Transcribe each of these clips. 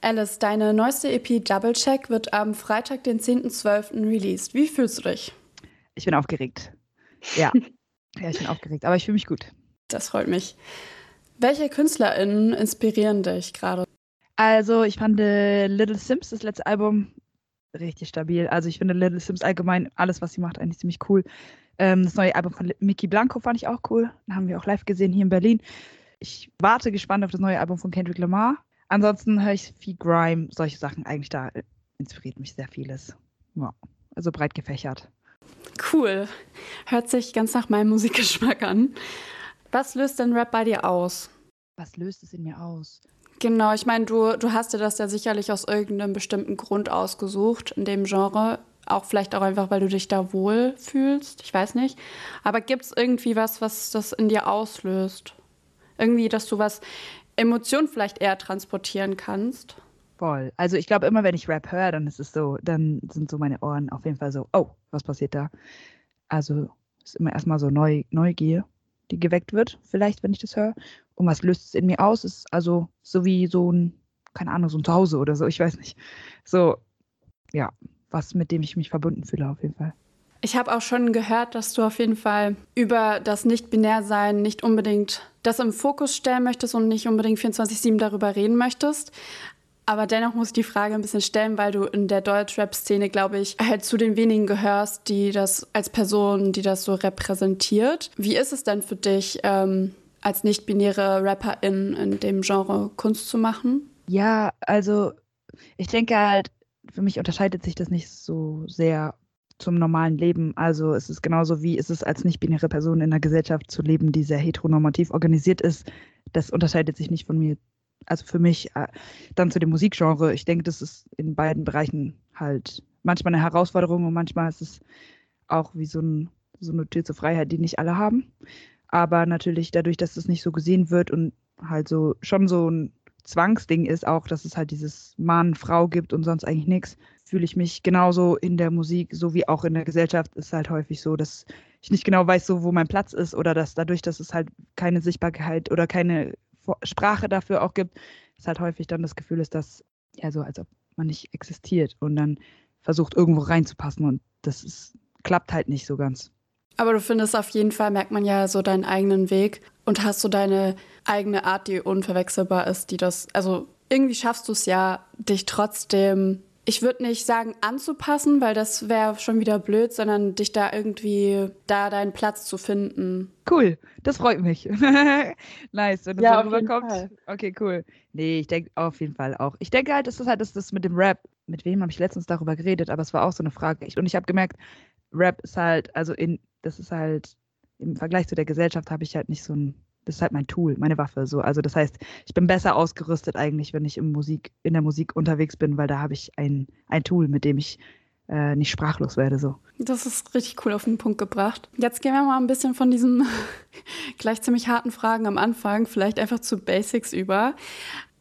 Alice, deine neueste EP Double Check wird am Freitag, den 10.12. released. Wie fühlst du dich? Ich bin aufgeregt. Ja. ja, ich bin aufgeregt, aber ich fühle mich gut. Das freut mich. Welche KünstlerInnen inspirieren dich gerade? Also, ich fand äh, Little Sims, das letzte Album, richtig stabil. Also, ich finde Little Sims allgemein, alles, was sie macht, eigentlich ziemlich cool. Ähm, das neue Album von Mickey Blanco fand ich auch cool. Haben wir auch live gesehen hier in Berlin. Ich warte gespannt auf das neue Album von Kendrick Lamar. Ansonsten höre ich viel Grime, solche Sachen. Eigentlich da äh, inspiriert mich sehr vieles. Ja, also breit gefächert. Cool. Hört sich ganz nach meinem Musikgeschmack an. Was löst denn Rap bei dir aus? Was löst es in mir aus? Genau, ich meine, du, du hast dir das ja sicherlich aus irgendeinem bestimmten Grund ausgesucht in dem Genre. Auch vielleicht auch einfach, weil du dich da wohl fühlst. Ich weiß nicht. Aber gibt es irgendwie was, was das in dir auslöst? Irgendwie, dass du was Emotionen vielleicht eher transportieren kannst? Voll. Also ich glaube, immer wenn ich Rap höre, dann ist es so, dann sind so meine Ohren auf jeden Fall so, oh, was passiert da? Also ist immer erstmal so Neu Neugier, die geweckt wird, vielleicht, wenn ich das höre. Und was löst es in mir aus? Ist also so wie so ein, keine Ahnung, so ein Zuhause oder so, ich weiß nicht. So, ja, was, mit dem ich mich verbunden fühle, auf jeden Fall. Ich habe auch schon gehört, dass du auf jeden Fall über das Nicht-Binär-Sein nicht unbedingt das im Fokus stellen möchtest und nicht unbedingt 24-7 darüber reden möchtest. Aber dennoch muss ich die Frage ein bisschen stellen, weil du in der Deutschrap-Szene, glaube ich, halt zu den wenigen gehörst, die das als Person, die das so repräsentiert. Wie ist es denn für dich, ähm, als nicht-binäre Rapperin in dem Genre Kunst zu machen? Ja, also ich denke halt, für mich unterscheidet sich das nicht so sehr zum normalen Leben. Also es ist genauso wie ist es als nicht-binäre Person in einer Gesellschaft zu leben, die sehr heteronormativ organisiert ist. Das unterscheidet sich nicht von mir also für mich äh, dann zu dem Musikgenre, ich denke, das ist in beiden Bereichen halt manchmal eine Herausforderung und manchmal ist es auch wie so, ein, so eine Tür zur Freiheit, die nicht alle haben. Aber natürlich dadurch, dass es nicht so gesehen wird und halt so schon so ein Zwangsding ist, auch dass es halt dieses Mann, Frau gibt und sonst eigentlich nichts, fühle ich mich genauso in der Musik, so wie auch in der Gesellschaft, ist halt häufig so, dass ich nicht genau weiß, so wo mein Platz ist oder dass dadurch, dass es halt keine Sichtbarkeit oder keine Sprache dafür auch gibt, ist halt häufig dann das Gefühl ist, dass ja so, als ob man nicht existiert und dann versucht irgendwo reinzupassen und das ist, klappt halt nicht so ganz. Aber du findest auf jeden Fall, merkt man ja so deinen eigenen Weg und hast so deine eigene Art, die unverwechselbar ist, die das, also irgendwie schaffst du es ja, dich trotzdem ich würde nicht sagen anzupassen, weil das wäre schon wieder blöd, sondern dich da irgendwie, da deinen Platz zu finden. Cool, das freut mich. nice, wenn das ja, so rüberkommt. Okay, cool. Nee, ich denke auf jeden Fall auch. Ich denke halt, das ist halt das, das mit dem Rap. Mit wem habe ich letztens darüber geredet, aber es war auch so eine Frage. Ich, und ich habe gemerkt, Rap ist halt, also in, das ist halt, im Vergleich zu der Gesellschaft habe ich halt nicht so ein das ist halt mein Tool, meine Waffe. So. Also das heißt, ich bin besser ausgerüstet eigentlich, wenn ich im Musik, in der Musik unterwegs bin, weil da habe ich ein, ein Tool, mit dem ich äh, nicht sprachlos werde. So. Das ist richtig cool auf den Punkt gebracht. Jetzt gehen wir mal ein bisschen von diesen gleich ziemlich harten Fragen am Anfang, vielleicht einfach zu Basics über.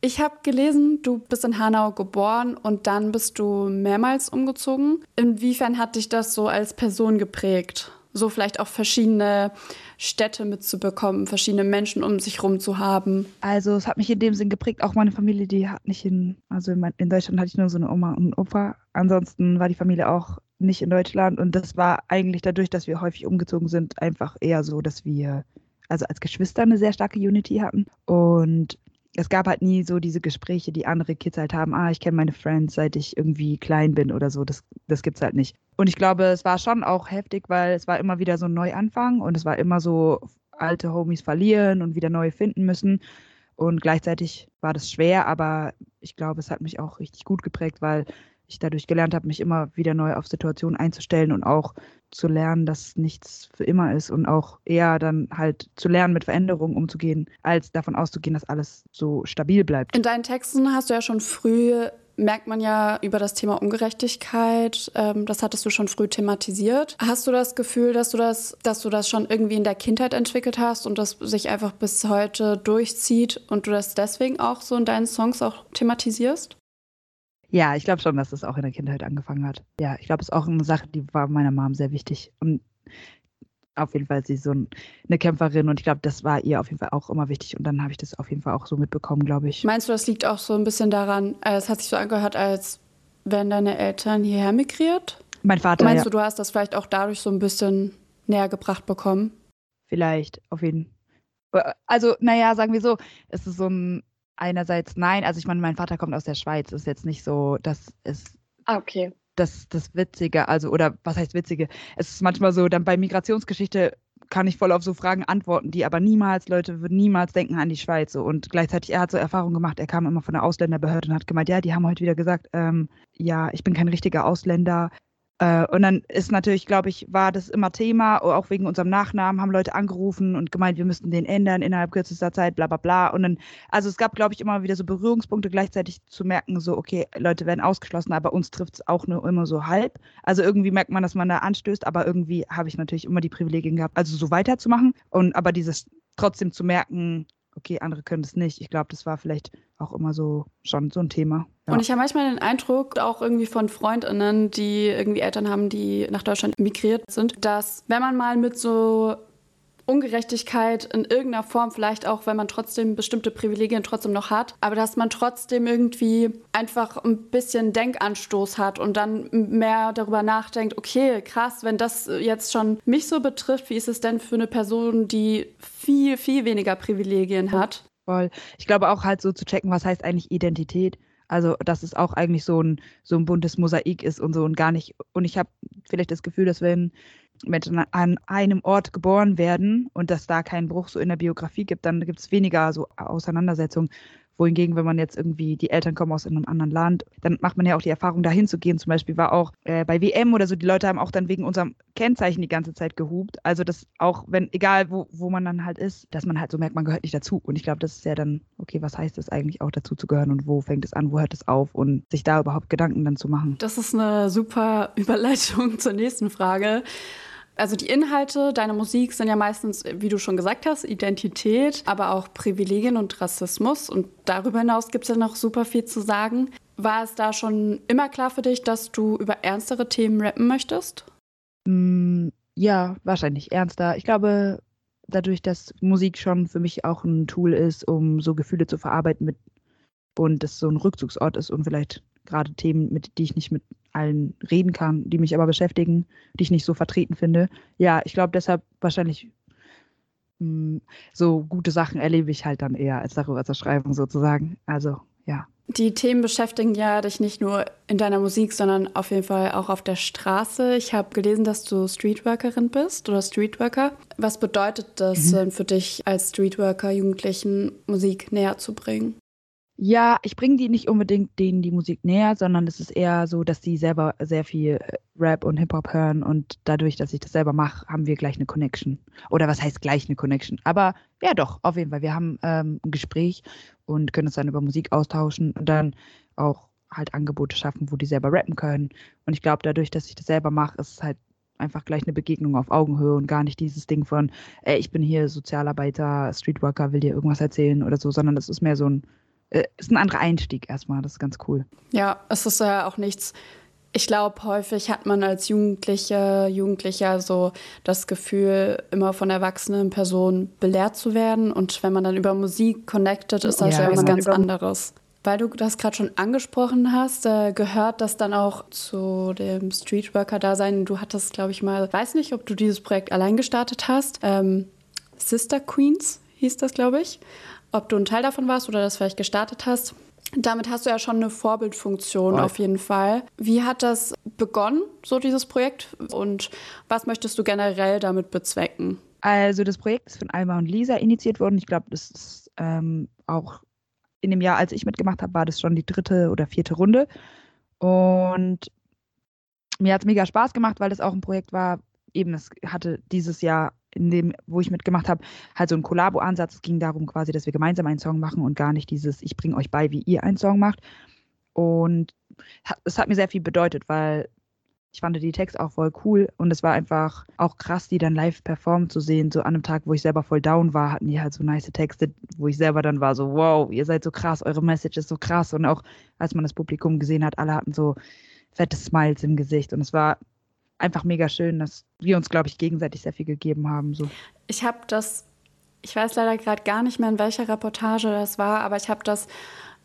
Ich habe gelesen, du bist in Hanau geboren und dann bist du mehrmals umgezogen. Inwiefern hat dich das so als Person geprägt? So vielleicht auch verschiedene Städte mitzubekommen, verschiedene Menschen um sich rum zu haben? Also es hat mich in dem Sinn geprägt, auch meine Familie, die hat nicht in, also in, Deutschland hatte ich nur so eine Oma und einen Opa. Ansonsten war die Familie auch nicht in Deutschland und das war eigentlich dadurch, dass wir häufig umgezogen sind, einfach eher so, dass wir also als Geschwister eine sehr starke Unity hatten und es gab halt nie so diese Gespräche, die andere Kids halt haben, ah, ich kenne meine Friends, seit ich irgendwie klein bin oder so. Das, das es halt nicht. Und ich glaube, es war schon auch heftig, weil es war immer wieder so ein Neuanfang und es war immer so alte Homies verlieren und wieder neue finden müssen. Und gleichzeitig war das schwer, aber ich glaube, es hat mich auch richtig gut geprägt, weil ich dadurch gelernt habe, mich immer wieder neu auf Situationen einzustellen und auch zu lernen, dass nichts für immer ist und auch eher dann halt zu lernen, mit Veränderungen umzugehen, als davon auszugehen, dass alles so stabil bleibt. In deinen Texten hast du ja schon früh merkt man ja über das Thema Ungerechtigkeit. Ähm, das hattest du schon früh thematisiert. Hast du das Gefühl, dass du das, dass du das schon irgendwie in der Kindheit entwickelt hast und das sich einfach bis heute durchzieht und du das deswegen auch so in deinen Songs auch thematisierst? Ja, ich glaube schon, dass das auch in der Kindheit angefangen hat. Ja, ich glaube, es ist auch eine Sache, die war meiner Mom sehr wichtig. Und auf jeden Fall sie so eine Kämpferin und ich glaube, das war ihr auf jeden Fall auch immer wichtig und dann habe ich das auf jeden Fall auch so mitbekommen, glaube ich. Meinst du, das liegt auch so ein bisschen daran, äh, es hat sich so angehört, als wären deine Eltern hierher migriert? Mein Vater. Meinst ja. du, du hast das vielleicht auch dadurch so ein bisschen näher gebracht bekommen? Vielleicht, auf jeden Fall. Also, naja, sagen wir so, es ist so ein einerseits nein, also ich meine, mein Vater kommt aus der Schweiz, ist jetzt nicht so, dass es Ah, okay das, das Witzige, also, oder was heißt Witzige? Es ist manchmal so, dann bei Migrationsgeschichte kann ich voll auf so Fragen antworten, die aber niemals, Leute würden niemals denken an die Schweiz. So. Und gleichzeitig, er hat so Erfahrungen gemacht, er kam immer von der Ausländerbehörde und hat gemeint, ja, die haben heute wieder gesagt, ähm, ja, ich bin kein richtiger Ausländer, und dann ist natürlich, glaube ich, war das immer Thema, auch wegen unserem Nachnamen haben Leute angerufen und gemeint, wir müssten den ändern innerhalb kürzester Zeit, bla bla bla. Und dann, also es gab, glaube ich, immer wieder so Berührungspunkte, gleichzeitig zu merken, so, okay, Leute werden ausgeschlossen, aber uns trifft es auch nur immer so halb. Also irgendwie merkt man, dass man da anstößt, aber irgendwie habe ich natürlich immer die Privilegien gehabt, also so weiterzumachen. Und aber dieses trotzdem zu merken, okay, andere können das nicht. Ich glaube, das war vielleicht auch immer so schon so ein Thema. Ja. Und ich habe manchmal den Eindruck, auch irgendwie von FreundInnen, die irgendwie Eltern haben, die nach Deutschland migriert sind, dass wenn man mal mit so Ungerechtigkeit in irgendeiner Form, vielleicht auch, wenn man trotzdem bestimmte Privilegien trotzdem noch hat, aber dass man trotzdem irgendwie einfach ein bisschen Denkanstoß hat und dann mehr darüber nachdenkt, okay, krass, wenn das jetzt schon mich so betrifft, wie ist es denn für eine Person, die viel, viel weniger Privilegien hat? Voll. Ich glaube auch halt so zu checken, was heißt eigentlich Identität. Also, dass es auch eigentlich so ein, so ein buntes Mosaik ist und so und gar nicht. Und ich habe vielleicht das Gefühl, dass wenn Menschen an einem Ort geboren werden und dass da keinen Bruch so in der Biografie gibt, dann gibt es weniger so Auseinandersetzungen wohingegen, wenn man jetzt irgendwie, die Eltern kommen aus einem anderen Land, dann macht man ja auch die Erfahrung, dahin zu gehen. Zum Beispiel war auch äh, bei WM oder so, die Leute haben auch dann wegen unserem Kennzeichen die ganze Zeit gehupt. Also das auch, wenn, egal wo, wo man dann halt ist, dass man halt so merkt, man gehört nicht dazu. Und ich glaube, das ist ja dann, okay, was heißt es eigentlich auch dazu zu gehören und wo fängt es an, wo hört es auf und sich da überhaupt Gedanken dann zu machen. Das ist eine super Überleitung zur nächsten Frage. Also die Inhalte deiner Musik sind ja meistens, wie du schon gesagt hast, Identität, aber auch Privilegien und Rassismus. Und darüber hinaus gibt es ja noch super viel zu sagen. War es da schon immer klar für dich, dass du über ernstere Themen rappen möchtest? Mm, ja, wahrscheinlich ernster. Ich glaube, dadurch, dass Musik schon für mich auch ein Tool ist, um so Gefühle zu verarbeiten mit und es so ein Rückzugsort ist und vielleicht gerade Themen, mit die ich nicht mit allen reden kann, die mich aber beschäftigen, die ich nicht so vertreten finde. Ja, ich glaube deshalb wahrscheinlich mh, hm, so gute Sachen erlebe ich halt dann eher, als darüber zu schreiben sozusagen. Also ja. Die Themen beschäftigen ja dich nicht nur in deiner Musik, sondern auf jeden Fall auch auf der Straße. Ich habe gelesen, dass du Streetworkerin bist oder Streetworker. Was bedeutet das mhm. für dich als Streetworker, Jugendlichen Musik näher zu bringen? Ja, ich bringe die nicht unbedingt denen die Musik näher, sondern es ist eher so, dass die selber sehr viel äh, Rap und Hip-Hop hören und dadurch, dass ich das selber mache, haben wir gleich eine Connection. Oder was heißt gleich eine Connection? Aber ja, doch, auf jeden Fall. Wir haben ähm, ein Gespräch und können uns dann über Musik austauschen und dann auch halt Angebote schaffen, wo die selber rappen können. Und ich glaube, dadurch, dass ich das selber mache, ist es halt einfach gleich eine Begegnung auf Augenhöhe und gar nicht dieses Ding von, ey, ich bin hier Sozialarbeiter, Streetworker, will dir irgendwas erzählen oder so, sondern es ist mehr so ein ist ein anderer Einstieg erstmal. Das ist ganz cool. Ja, es ist ja auch nichts. Ich glaube, häufig hat man als Jugendliche, Jugendlicher so das Gefühl, immer von erwachsenen Personen belehrt zu werden. Und wenn man dann über Musik connected, ist das ja, ja was ganz anderes. Weil du das gerade schon angesprochen hast, äh, gehört das dann auch zu dem Streetworker-Dasein. Du hattest, glaube ich, mal, weiß nicht, ob du dieses Projekt allein gestartet hast. Ähm, Sister Queens hieß das, glaube ich ob du ein Teil davon warst oder das vielleicht gestartet hast. Damit hast du ja schon eine Vorbildfunktion Voll. auf jeden Fall. Wie hat das begonnen, so dieses Projekt? Und was möchtest du generell damit bezwecken? Also das Projekt ist von Alma und Lisa initiiert worden. Ich glaube, das ist ähm, auch in dem Jahr, als ich mitgemacht habe, war das schon die dritte oder vierte Runde. Und mir hat es mega Spaß gemacht, weil das auch ein Projekt war, eben, es hatte dieses Jahr in dem, wo ich mitgemacht habe, halt so ein Kollabo-Ansatz. Es ging darum quasi, dass wir gemeinsam einen Song machen und gar nicht dieses, ich bringe euch bei, wie ihr einen Song macht. Und es hat mir sehr viel bedeutet, weil ich fand die Texte auch voll cool und es war einfach auch krass, die dann live performen zu sehen. So an einem Tag, wo ich selber voll down war, hatten die halt so nice Texte, wo ich selber dann war so, wow, ihr seid so krass, eure Message ist so krass. Und auch als man das Publikum gesehen hat, alle hatten so fette Smiles im Gesicht und es war einfach mega schön, dass wir uns, glaube ich, gegenseitig sehr viel gegeben haben. So. Ich habe das, ich weiß leider gerade gar nicht mehr, in welcher Reportage das war, aber ich habe das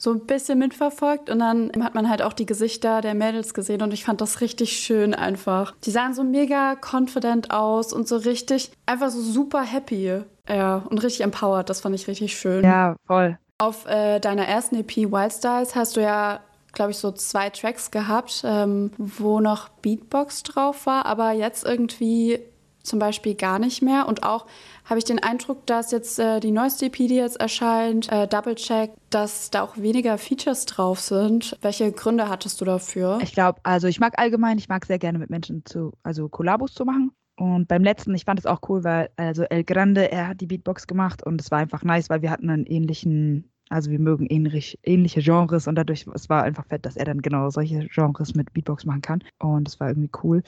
so ein bisschen mitverfolgt und dann hat man halt auch die Gesichter der Mädels gesehen und ich fand das richtig schön einfach. Die sahen so mega confident aus und so richtig, einfach so super happy. Ja, und richtig empowered, das fand ich richtig schön. Ja, voll. Auf äh, deiner ersten EP Wild Styles hast du ja glaube ich, so zwei Tracks gehabt, ähm, wo noch Beatbox drauf war, aber jetzt irgendwie zum Beispiel gar nicht mehr. Und auch habe ich den Eindruck, dass jetzt äh, die neueste EP, die jetzt erscheint, äh, Double Check, dass da auch weniger Features drauf sind. Welche Gründe hattest du dafür? Ich glaube, also ich mag allgemein, ich mag sehr gerne mit Menschen zu, also Kollabos zu machen. Und beim letzten, ich fand es auch cool, weil also El Grande, er hat die Beatbox gemacht und es war einfach nice, weil wir hatten einen ähnlichen also wir mögen ähnlich, ähnliche Genres und dadurch, es war einfach fett, dass er dann genau solche Genres mit Beatbox machen kann. Und das war irgendwie cool.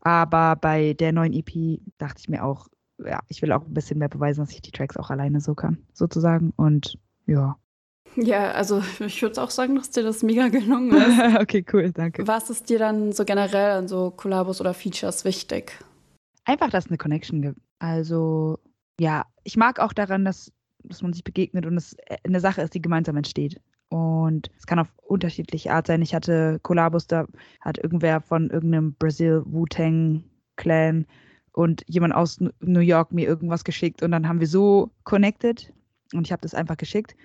Aber bei der neuen EP dachte ich mir auch, ja, ich will auch ein bisschen mehr beweisen, dass ich die Tracks auch alleine so kann, sozusagen. Und ja. Ja, also ich würde auch sagen, dass dir das mega gelungen ist. okay, cool, danke. Was ist dir dann so generell an so Kollabos oder Features wichtig? Einfach, dass es eine Connection gibt. Also, ja, ich mag auch daran, dass dass man sich begegnet und es äh, eine Sache ist, die gemeinsam entsteht. Und es kann auf unterschiedliche Art sein. Ich hatte Kollabos, da hat irgendwer von irgendeinem Brazil Wu-Tang Clan und jemand aus New York mir irgendwas geschickt und dann haben wir so connected und ich habe das einfach geschickt.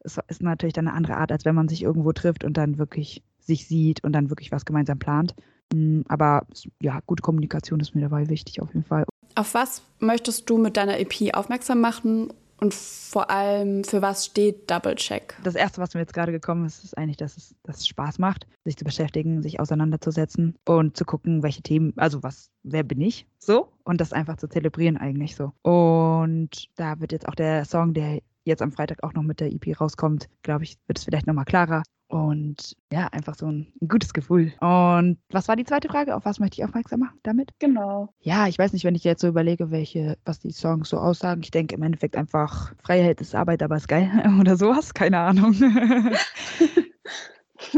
Es ist natürlich dann eine andere Art, als wenn man sich irgendwo trifft und dann wirklich sich sieht und dann wirklich was gemeinsam plant. Hm, aber ja, gute Kommunikation ist mir dabei wichtig auf jeden Fall. Auf was möchtest du mit deiner EP aufmerksam machen und vor allem, für was steht Double Check? Das Erste, was mir jetzt gerade gekommen ist, ist eigentlich, dass es, dass es Spaß macht, sich zu beschäftigen, sich auseinanderzusetzen und zu gucken, welche Themen, also was, wer bin ich so und das einfach zu zelebrieren eigentlich so. Und da wird jetzt auch der Song, der jetzt am Freitag auch noch mit der EP rauskommt, glaube ich, wird es vielleicht nochmal klarer. Und ja, einfach so ein, ein, gutes Gefühl. Und was war die zweite Frage? Auf was möchte ich aufmerksam machen damit? Genau. Ja, ich weiß nicht, wenn ich jetzt so überlege, welche, was die Songs so aussagen. Ich denke im Endeffekt einfach, Freiheit ist Arbeit, aber ist geil. Oder sowas. Keine Ahnung.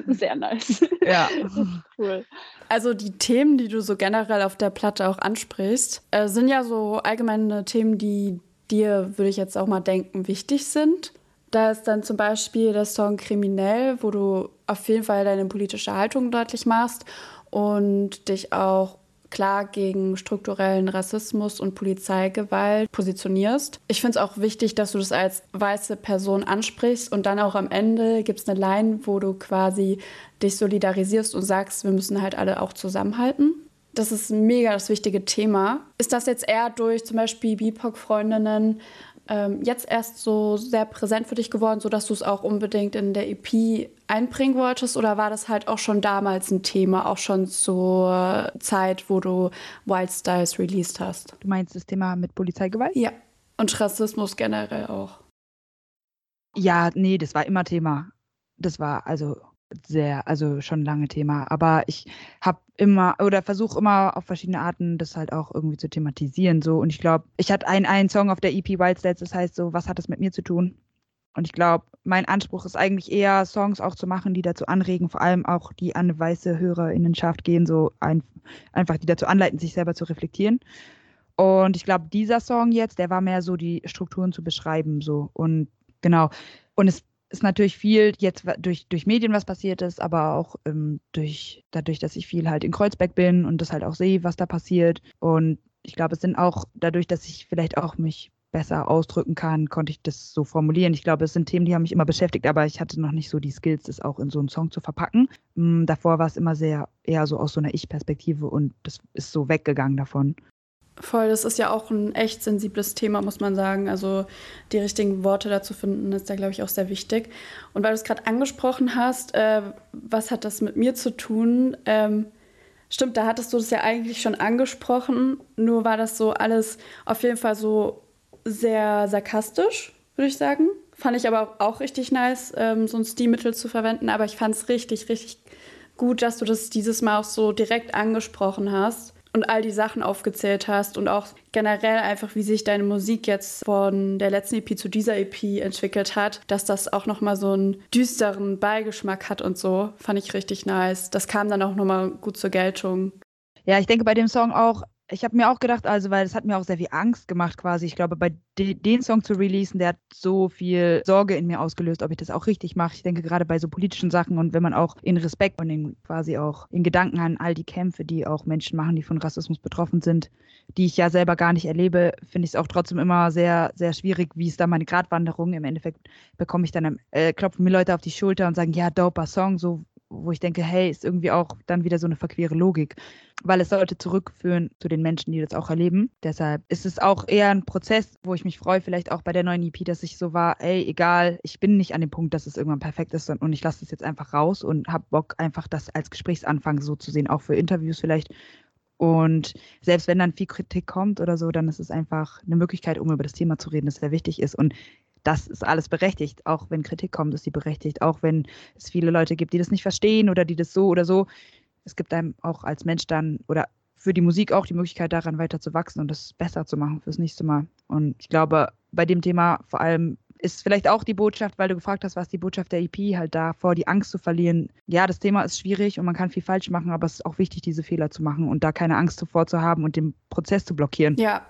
Sehr nice. Ja. cool. Also die Themen, die du so generell auf der Platte auch ansprichst, äh, sind ja so allgemeine Themen, die dir, würde ich jetzt auch mal denken, wichtig sind. Da ist dann zum Beispiel der Song Kriminell, wo du auf jeden Fall deine politische Haltung deutlich machst und dich auch klar gegen strukturellen Rassismus und Polizeigewalt positionierst. Ich finde es auch wichtig, dass du das als weiße Person ansprichst und dann auch am Ende gibt es eine Line, wo du quasi dich solidarisierst und sagst, wir müssen halt alle auch zusammenhalten. Das ist mega das wichtige Thema. Ist das jetzt eher durch zum Beispiel BIPOC-Freundinnen ähm, jetzt erst so sehr präsent für dich geworden, sodass du es auch unbedingt in der EP einbringen wolltest? Oder war das halt auch schon damals ein Thema, auch schon zur Zeit, wo du Wild Styles released hast? Du meinst das Thema mit Polizeigewalt? Ja. Und Rassismus generell auch. Ja, nee, das war immer Thema. Das war also sehr, also schon lange Thema. Aber ich habe immer oder versuche immer auf verschiedene Arten das halt auch irgendwie zu thematisieren. So. Und ich glaube, ich hatte einen, einen Song auf der EP Wild Stats, das heißt so, was hat das mit mir zu tun? Und ich glaube, mein Anspruch ist eigentlich eher, Songs auch zu machen, die dazu anregen, vor allem auch die an weiße HörerInnenschaft gehen, so ein, einfach die dazu anleiten, sich selber zu reflektieren. Und ich glaube, dieser Song jetzt, der war mehr so, die Strukturen zu beschreiben, so. Und genau. Und es ist natürlich viel jetzt durch, durch Medien was passiert ist, aber auch ähm, durch, dadurch, dass ich viel halt in Kreuzberg bin und das halt auch sehe, was da passiert. Und ich glaube, es sind auch dadurch, dass ich vielleicht auch mich besser ausdrücken kann, konnte ich das so formulieren. Ich glaube, es sind Themen, die haben mich immer beschäftigt, aber ich hatte noch nicht so die Skills, das auch in so einen Song zu verpacken. Ähm, davor war es immer sehr eher so aus so einer Ich-Perspektive und das ist so weggegangen davon. Voll, das ist ja auch ein echt sensibles Thema, muss man sagen. Also die richtigen Worte dazu finden, ist da, glaube ich, auch sehr wichtig. Und weil du es gerade angesprochen hast, äh, was hat das mit mir zu tun? Ähm, stimmt, da hattest du das ja eigentlich schon angesprochen, nur war das so alles auf jeden Fall so sehr sarkastisch, würde ich sagen. Fand ich aber auch richtig nice, ähm, so ein Stilmittel zu verwenden. Aber ich fand es richtig, richtig gut, dass du das dieses Mal auch so direkt angesprochen hast und all die Sachen aufgezählt hast und auch generell einfach, wie sich deine Musik jetzt von der letzten EP zu dieser EP entwickelt hat, dass das auch nochmal so einen düsteren Beigeschmack hat und so, fand ich richtig nice. Das kam dann auch nochmal gut zur Geltung. Ja, ich denke bei dem Song auch, ich habe mir auch gedacht, also, weil es hat mir auch sehr viel Angst gemacht quasi. Ich glaube, bei de den Song zu releasen, der hat so viel Sorge in mir ausgelöst, ob ich das auch richtig mache. Ich denke gerade bei so politischen Sachen und wenn man auch in Respekt und in quasi auch in Gedanken an all die Kämpfe, die auch Menschen machen, die von Rassismus betroffen sind, die ich ja selber gar nicht erlebe, finde ich es auch trotzdem immer sehr, sehr schwierig, wie ist da meine Gratwanderung. Im Endeffekt bekomme ich dann, äh, klopfen mir Leute auf die Schulter und sagen, ja, doper Song, so wo ich denke, hey, ist irgendwie auch dann wieder so eine verquere Logik, weil es sollte zurückführen zu den Menschen, die das auch erleben. Deshalb ist es auch eher ein Prozess, wo ich mich freue, vielleicht auch bei der neuen EP, dass ich so war, ey, egal, ich bin nicht an dem Punkt, dass es irgendwann perfekt ist und ich lasse es jetzt einfach raus und habe Bock, einfach das als Gesprächsanfang so zu sehen, auch für Interviews vielleicht. Und selbst wenn dann viel Kritik kommt oder so, dann ist es einfach eine Möglichkeit, um über das Thema zu reden, das sehr wichtig ist. Und das ist alles berechtigt. Auch wenn Kritik kommt, ist sie berechtigt. Auch wenn es viele Leute gibt, die das nicht verstehen oder die das so oder so. Es gibt einem auch als Mensch dann oder für die Musik auch die Möglichkeit, daran weiter zu wachsen und das besser zu machen fürs nächste Mal. Und ich glaube, bei dem Thema vor allem ist vielleicht auch die Botschaft, weil du gefragt hast, was die Botschaft der EP halt davor, die Angst zu verlieren. Ja, das Thema ist schwierig und man kann viel falsch machen, aber es ist auch wichtig, diese Fehler zu machen und da keine Angst zuvor zu haben und den Prozess zu blockieren. Ja,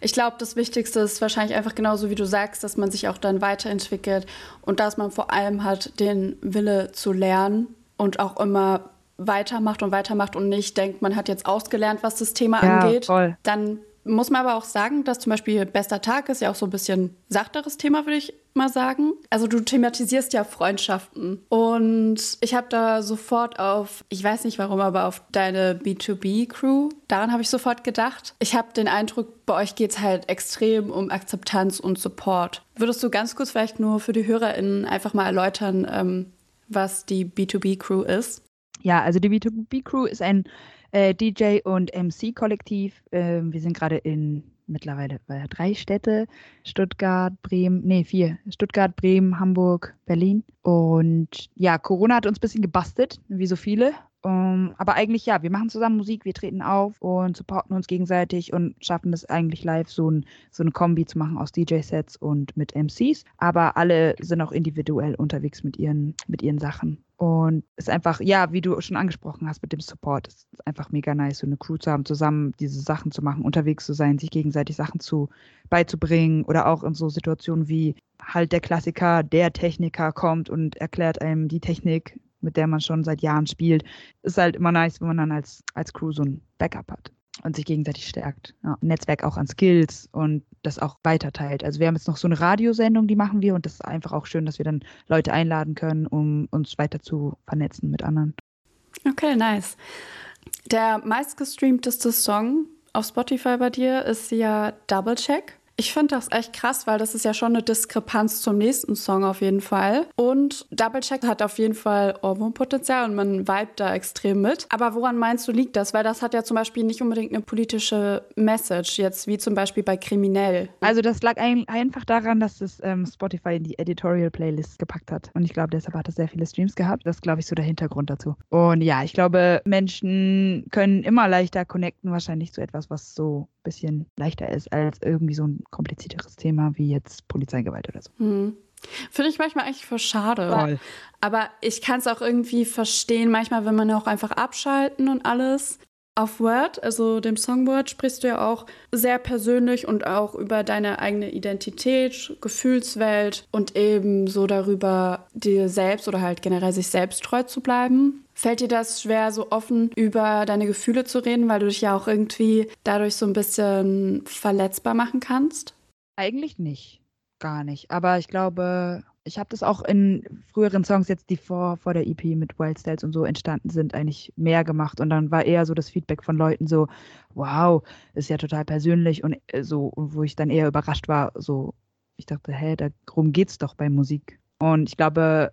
ich glaube, das Wichtigste ist wahrscheinlich einfach genauso, wie du sagst, dass man sich auch dann weiterentwickelt und dass man vor allem hat den Wille zu lernen und auch immer weitermacht und weitermacht und nicht denkt, man hat jetzt ausgelernt, was das Thema ja, angeht. Voll. Dann muss man aber auch sagen, dass zum Beispiel Bester Tag ist ja auch so ein bisschen sachteres Thema, würde ich mal sagen. Also du thematisierst ja Freundschaften. Und ich habe da sofort auf, ich weiß nicht warum, aber auf deine B2B-Crew, daran habe ich sofort gedacht. Ich habe den Eindruck, bei euch geht es halt extrem um Akzeptanz und Support. Würdest du ganz kurz vielleicht nur für die HörerInnen einfach mal erläutern, ähm, was die B2B-Crew ist? Ja, also die B2B-Crew ist ein äh, DJ und MC-Kollektiv. Äh, wir sind gerade in mittlerweile drei Städte: Stuttgart, Bremen, nee, vier. Stuttgart, Bremen, Hamburg, Berlin. Und ja, Corona hat uns ein bisschen gebastelt, wie so viele. Um, ähm, aber eigentlich ja, wir machen zusammen Musik, wir treten auf und supporten uns gegenseitig und schaffen es eigentlich live, so, ein, so eine Kombi zu machen aus DJ-Sets und mit MCs. Aber alle sind auch individuell unterwegs mit ihren, mit ihren Sachen. Und es ist einfach, ja, wie du schon angesprochen hast mit dem Support, es ist einfach mega nice, so eine Crew zu haben, zusammen diese Sachen zu machen, unterwegs zu sein, sich gegenseitig Sachen zu beizubringen oder auch in so Situationen wie halt der Klassiker, der Techniker kommt und erklärt einem die Technik, mit der man schon seit Jahren spielt. Ist halt immer nice, wenn man dann als, als Crew so ein Backup hat und sich gegenseitig stärkt. Ja, Netzwerk auch an Skills und das auch weiterteilt. Also wir haben jetzt noch so eine Radiosendung, die machen wir und das ist einfach auch schön, dass wir dann Leute einladen können, um uns weiter zu vernetzen mit anderen. Okay, nice. Der meistgestreamteste Song auf Spotify bei dir ist ja Double Check. Ich finde das echt krass, weil das ist ja schon eine Diskrepanz zum nächsten Song auf jeden Fall. Und Double Check hat auf jeden Fall Ohrwurmpotenzial und man vibet da extrem mit. Aber woran meinst du, liegt das? Weil das hat ja zum Beispiel nicht unbedingt eine politische Message, jetzt wie zum Beispiel bei Kriminell. Also das lag ein, einfach daran, dass es ähm, Spotify in die Editorial Playlist gepackt hat. Und ich glaube, deshalb hat es sehr viele Streams gehabt. Das ist, glaube ich, so der Hintergrund dazu. Und ja, ich glaube, Menschen können immer leichter connecten, wahrscheinlich zu etwas, was so bisschen leichter ist als irgendwie so ein komplizierteres Thema wie jetzt Polizeigewalt oder so. Hm. Finde ich manchmal eigentlich voll schade. Voll. Aber ich kann es auch irgendwie verstehen. Manchmal will man ja auch einfach abschalten und alles. Auf Word, also dem Songboard, sprichst du ja auch sehr persönlich und auch über deine eigene Identität, Gefühlswelt und eben so darüber, dir selbst oder halt generell sich selbst treu zu bleiben. Fällt dir das schwer, so offen über deine Gefühle zu reden, weil du dich ja auch irgendwie dadurch so ein bisschen verletzbar machen kannst? Eigentlich nicht. Gar nicht. Aber ich glaube, ich habe das auch in früheren Songs, jetzt die vor, vor der EP mit Wild Styles und so entstanden sind, eigentlich mehr gemacht. Und dann war eher so das Feedback von Leuten so, wow, ist ja total persönlich und äh, so, wo ich dann eher überrascht war, so, ich dachte, hä, darum geht's doch bei Musik. Und ich glaube,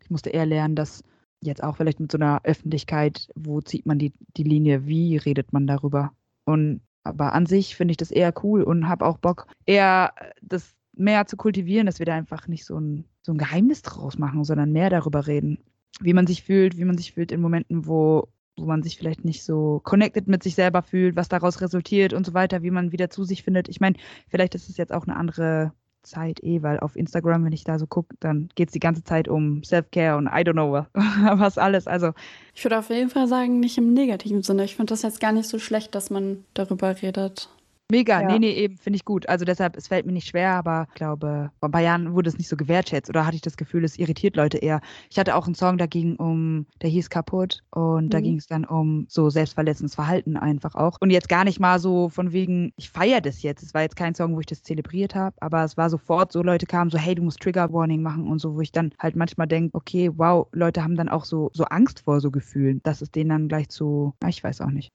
ich musste eher lernen, dass jetzt auch vielleicht mit so einer Öffentlichkeit, wo zieht man die, die Linie, wie redet man darüber? Und aber an sich finde ich das eher cool und habe auch Bock, eher das mehr zu kultivieren, dass wir da einfach nicht so ein, so ein Geheimnis draus machen, sondern mehr darüber reden, wie man sich fühlt, wie man sich fühlt in Momenten, wo, wo man sich vielleicht nicht so connected mit sich selber fühlt, was daraus resultiert und so weiter, wie man wieder zu sich findet. Ich meine, vielleicht ist es jetzt auch eine andere Zeit eh, weil auf Instagram, wenn ich da so gucke, dann geht es die ganze Zeit um Self-Care und I don't know was alles. Also ich würde auf jeden Fall sagen, nicht im negativen Sinne. Ich finde das jetzt gar nicht so schlecht, dass man darüber redet. Mega, ja. nee, nee, eben, finde ich gut. Also deshalb, es fällt mir nicht schwer, aber ich glaube, vor ein paar Jahren wurde es nicht so gewertschätzt oder hatte ich das Gefühl, es irritiert Leute eher. Ich hatte auch einen Song, da ging um, der hieß kaputt und mhm. da ging es dann um so selbstverletzendes Verhalten einfach auch. Und jetzt gar nicht mal so von wegen, ich feiere das jetzt. Es war jetzt kein Song, wo ich das zelebriert habe, aber es war sofort so, Leute kamen so, hey, du musst Trigger Warning machen und so, wo ich dann halt manchmal denke, okay, wow, Leute haben dann auch so, so Angst vor so Gefühlen, dass es denen dann gleich zu, ich weiß auch nicht.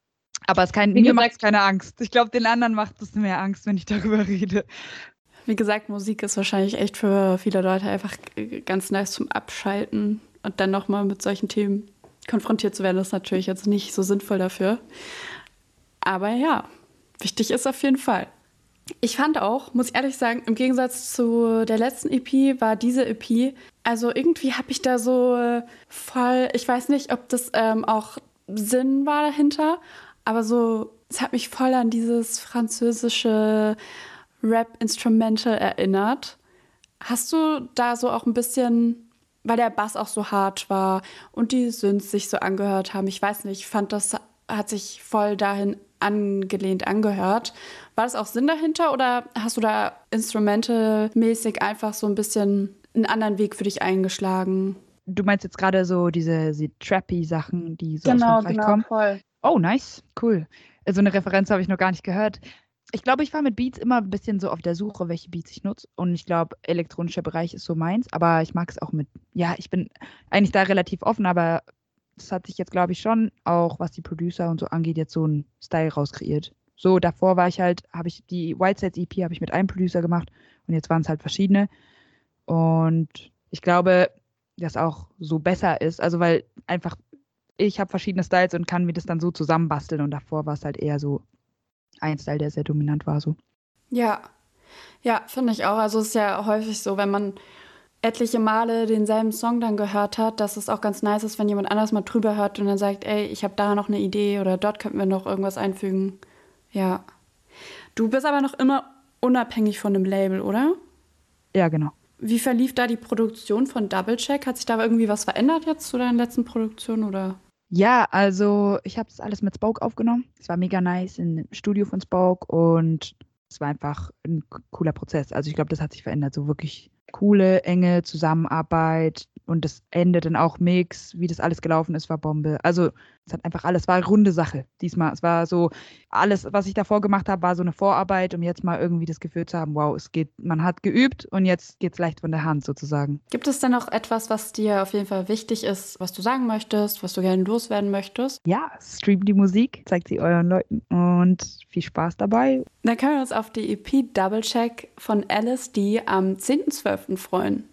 Aber es kein, mir macht es keine Angst. Ich glaube, den anderen macht es mehr Angst, wenn ich darüber rede. Wie gesagt, Musik ist wahrscheinlich echt für viele Leute einfach ganz nice zum Abschalten und dann nochmal mit solchen Themen konfrontiert zu werden, ist natürlich jetzt nicht so sinnvoll dafür. Aber ja, wichtig ist auf jeden Fall. Ich fand auch, muss ich ehrlich sagen, im Gegensatz zu der letzten EP war diese EP, also irgendwie habe ich da so voll, ich weiß nicht, ob das ähm, auch Sinn war dahinter, aber so, es hat mich voll an dieses französische Rap-Instrumental erinnert. Hast du da so auch ein bisschen, weil der Bass auch so hart war und die Synths sich so angehört haben, ich weiß nicht, ich fand das hat sich voll dahin angelehnt angehört. War das auch Sinn dahinter oder hast du da instrumentalmäßig einfach so ein bisschen einen anderen Weg für dich eingeschlagen? Du meinst jetzt gerade so diese, diese Trappy-Sachen, die so genau, aus Frankreich genau, kommen? Voll. Oh, nice, cool. So eine Referenz habe ich noch gar nicht gehört. Ich glaube, ich war mit Beats immer ein bisschen so auf der Suche, welche Beats ich nutze. Und ich glaube, elektronischer Bereich ist so meins. Aber ich mag es auch mit, ja, ich bin eigentlich da relativ offen, aber das hat sich jetzt, glaube ich, schon auch, was die Producer und so angeht, jetzt so ein Style rauskreiert. So, davor war ich halt, habe ich die Whitesides EP habe ich mit einem Producer gemacht und jetzt waren es halt verschiedene. Und ich glaube, dass auch so besser ist. Also, weil einfach ich habe verschiedene Styles und kann mir das dann so zusammenbasteln. Und davor war es halt eher so ein Style, der sehr dominant war. So. Ja, ja, finde ich auch. Also es ist ja häufig so, wenn man etliche Male denselben Song dann gehört hat, dass es auch ganz nice ist, wenn jemand anders mal drüber hört und dann sagt, ey, ich habe da noch eine Idee oder dort könnten wir noch irgendwas einfügen. Ja. Du bist aber noch immer unabhängig von dem Label, oder? Ja, genau. Wie verlief da die Produktion von Double Check? Hat sich da irgendwie was verändert jetzt zu deinen letzten Produktionen oder? Ja, also ich habe das alles mit Spoke aufgenommen. Es war mega nice im Studio von Spoke und es war einfach ein cooler Prozess. Also ich glaube, das hat sich verändert. So wirklich coole, enge Zusammenarbeit und das Ende dann auch Mix, wie das alles gelaufen ist, war Bombe. Also es hat einfach alles, war runde Sache diesmal. Es war so, alles, was ich davor gemacht habe, war so eine Vorarbeit, um jetzt mal irgendwie das Gefühl zu haben, wow, es geht, man hat geübt und jetzt geht es leicht von der Hand sozusagen. Gibt es denn noch etwas, was dir auf jeden Fall wichtig ist, was du sagen möchtest, was du gerne loswerden möchtest? Ja, stream die Musik, zeigt sie euren Leuten und viel Spaß dabei. Dann können wir uns auf die EP Double Check von LSD am 10.12. freuen.